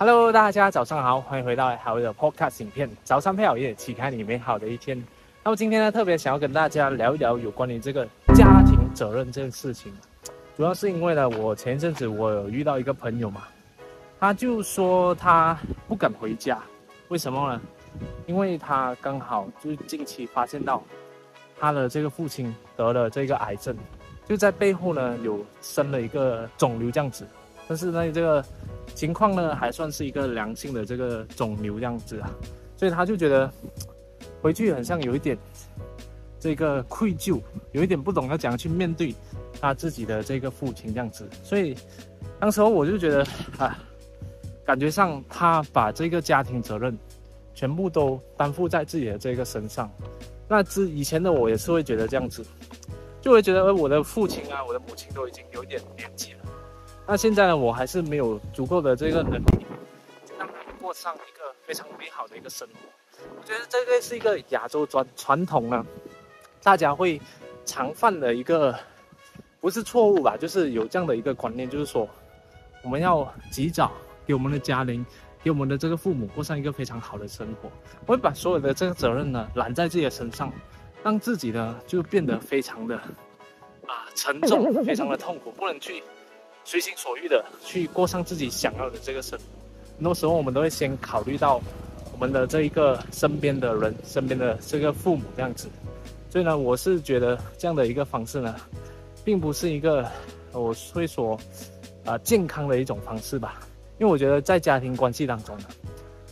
Hello，大家早上好，欢迎回到好的 Podcast 影片。早上配好夜，启开你美好的一天。那么今天呢，特别想要跟大家聊一聊有关于这个家庭责任这件事情。主要是因为呢，我前一阵子我有遇到一个朋友嘛，他就说他不敢回家，为什么呢？因为他刚好就是近期发现到他的这个父亲得了这个癌症，就在背后呢有生了一个肿瘤这样子，但是呢这个。情况呢还算是一个良性的这个肿瘤这样子啊，所以他就觉得回去很像有一点这个愧疚，有一点不懂要怎样去面对他自己的这个父亲这样子，所以当时候我就觉得啊，感觉上他把这个家庭责任全部都担负在自己的这个身上。那之以前的我也是会觉得这样子，就会觉得我的父亲啊，我的母亲都已经有点年纪了。那现在呢，我还是没有足够的这个能力，让他们过上一个非常美好的一个生活。我觉得这个是一个亚洲传传统呢，大家会常犯的一个，不是错误吧，就是有这样的一个观念，就是说我们要及早给我们的家人，给我们的这个父母过上一个非常好的生活。我会把所有的这个责任呢揽在自己的身上，让自己呢就变得非常的啊沉重，非常的痛苦，不能去。随心所欲的去过上自己想要的这个生活，很多时候我们都会先考虑到我们的这一个身边的人，身边的这个父母这样子。所以呢，我是觉得这样的一个方式呢，并不是一个我会说啊健康的一种方式吧。因为我觉得在家庭关系当中呢，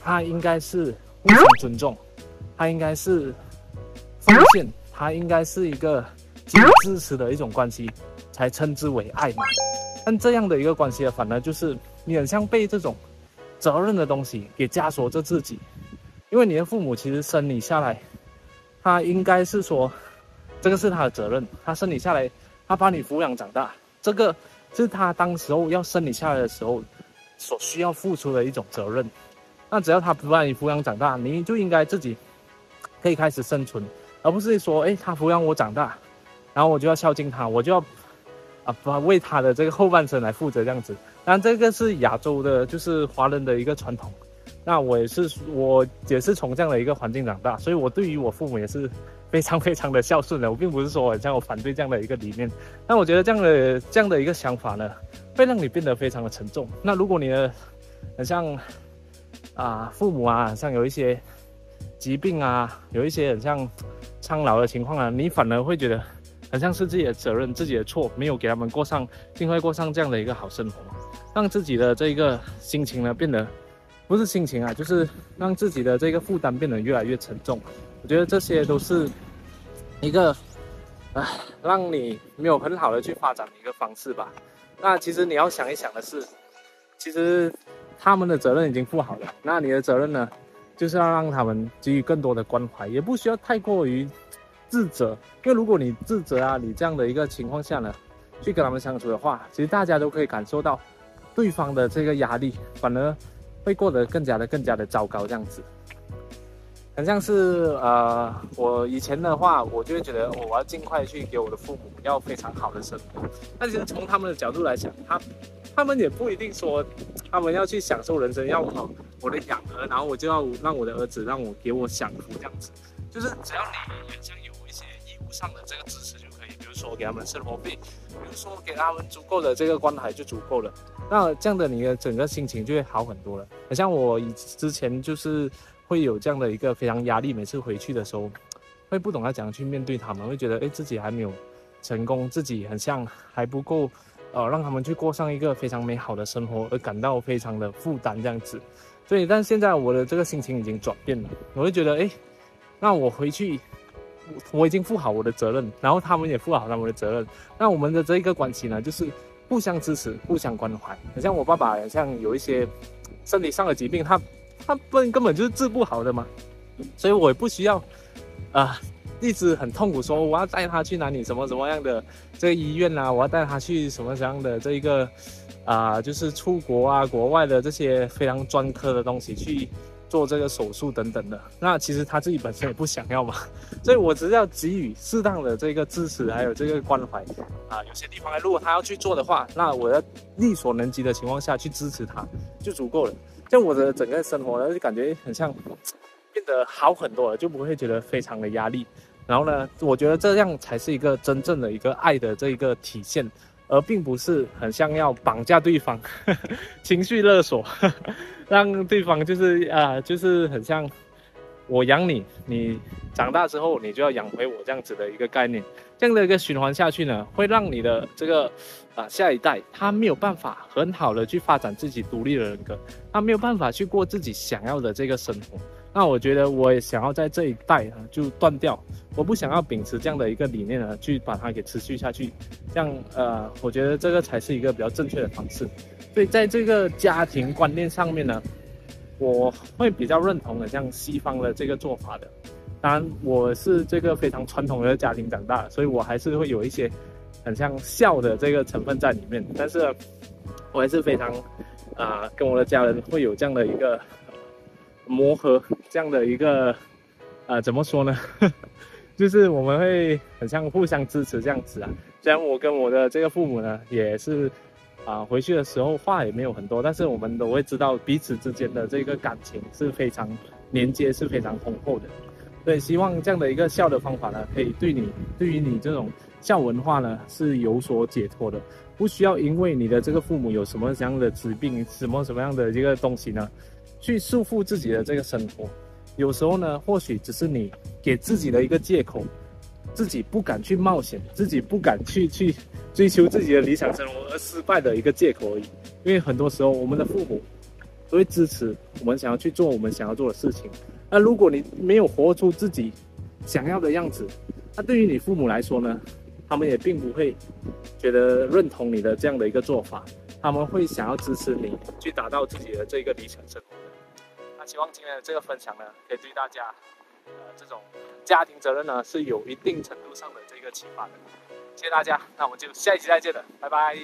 它应该是互相尊重，它应该是奉献，它应该是一个支持的一种关系，才称之为爱嘛。但这样的一个关系啊，反而就是你很像被这种责任的东西给枷锁着自己，因为你的父母其实生你下来，他应该是说，这个是他的责任，他生你下来，他把你抚养长大，这个是他当时候要生你下来的时候所需要付出的一种责任。那只要他不把你抚养长大，你就应该自己可以开始生存，而不是说，哎，他抚养我长大，然后我就要孝敬他，我就要。啊，不为他的这个后半生来负责这样子，但这个是亚洲的，就是华人的一个传统。那我也是，我也是从这样的一个环境长大，所以我对于我父母也是非常非常的孝顺的。我并不是说很像我反对这样的一个理念，但我觉得这样的这样的一个想法呢，会让你变得非常的沉重。那如果你的很像啊父母啊，像有一些疾病啊，有一些很像苍老的情况啊，你反而会觉得。很像是自己的责任，自己的错，没有给他们过上，尽快过上这样的一个好生活，让自己的这一个心情呢变得，不是心情啊，就是让自己的这个负担变得越来越沉重。我觉得这些都是一个，啊，让你没有很好的去发展的一个方式吧。那其实你要想一想的是，其实他们的责任已经负好了，那你的责任呢，就是要让他们给予更多的关怀，也不需要太过于。自责，因为如果你自责啊，你这样的一个情况下呢，去跟他们相处的话，其实大家都可以感受到对方的这个压力，反而会过得更加的更加的糟糕这样子。很像是呃，我以前的话，我就会觉得我要尽快去给我的父母要非常好的生活。但其实从他们的角度来讲，他他们也不一定说他们要去享受人生，要好我的养儿，然后我就要让我的儿子让我给我享福这样子。就是只要你像上的这个支持就可以，比如说给他们生活费，比如说给他们足够的这个关怀就足够了。那这样的你的整个心情就会好很多了。像我以之前就是会有这样的一个非常压力，每次回去的时候会不懂要怎样去面对他们，会觉得哎自己还没有成功，自己很像还不够，呃让他们去过上一个非常美好的生活而感到非常的负担这样子。所以但现在我的这个心情已经转变了，我会觉得哎，那我回去。我已经负好我的责任，然后他们也负好他们的责任。那我们的这一个关系呢，就是互相支持、互相关怀。很像我爸爸，像有一些身体上的疾病，他他不根本就是治不好的嘛，所以我也不需要啊，一直很痛苦说我要带他去哪里什么什么样的这个医院啊，我要带他去什么什么样的这一个啊，就是出国啊、国外的这些非常专科的东西去。做这个手术等等的，那其实他自己本身也不想要嘛，所以我只是要给予适当的这个支持，还有这个关怀啊。有些地方如果他要去做的话，那我要力所能及的情况下去支持他就足够了。像我的整个生活呢，就感觉很像变得好很多了，就不会觉得非常的压力。然后呢，我觉得这样才是一个真正的一个爱的这一个体现，而并不是很像要绑架对方，情绪勒索，让对方就是啊，就是很像我养你，你长大之后你就要养回我这样子的一个概念。这样的一个循环下去呢，会让你的这个啊下一代他没有办法很好的去发展自己独立的人格，他没有办法去过自己想要的这个生活。那我觉得我也想要在这一代啊就断掉，我不想要秉持这样的一个理念呢，去把它给持续下去。这样呃，我觉得这个才是一个比较正确的方式。所以在这个家庭观念上面呢，我会比较认同的像西方的这个做法的。当然，我是这个非常传统的家庭长大，所以我还是会有一些很像孝的这个成分在里面。但是，我还是非常啊，跟我的家人会有这样的一个磨合，这样的一个呃，怎么说呢？就是我们会很像互相支持这样子啊。虽然我跟我的这个父母呢，也是啊，回去的时候话也没有很多，但是我们都会知道彼此之间的这个感情是非常连接，是非常丰厚的。所以，希望这样的一个孝的方法呢，可以对你，对于你这种孝文化呢，是有所解脱的，不需要因为你的这个父母有什么样的疾病，什么什么样的一个东西呢，去束缚自己的这个生活。有时候呢，或许只是你给自己的一个借口，自己不敢去冒险，自己不敢去去追求自己的理想生活而失败的一个借口而已。因为很多时候，我们的父母都会支持我们想要去做我们想要做的事情。那如果你没有活出自己想要的样子，那对于你父母来说呢，他们也并不会觉得认同你的这样的一个做法，他们会想要支持你去达到自己的这个理想生活。那希望今天的这个分享呢，可以对大家，呃，这种家庭责任呢，是有一定程度上的这个启发的。谢谢大家，那我们就下一期再见了，拜拜。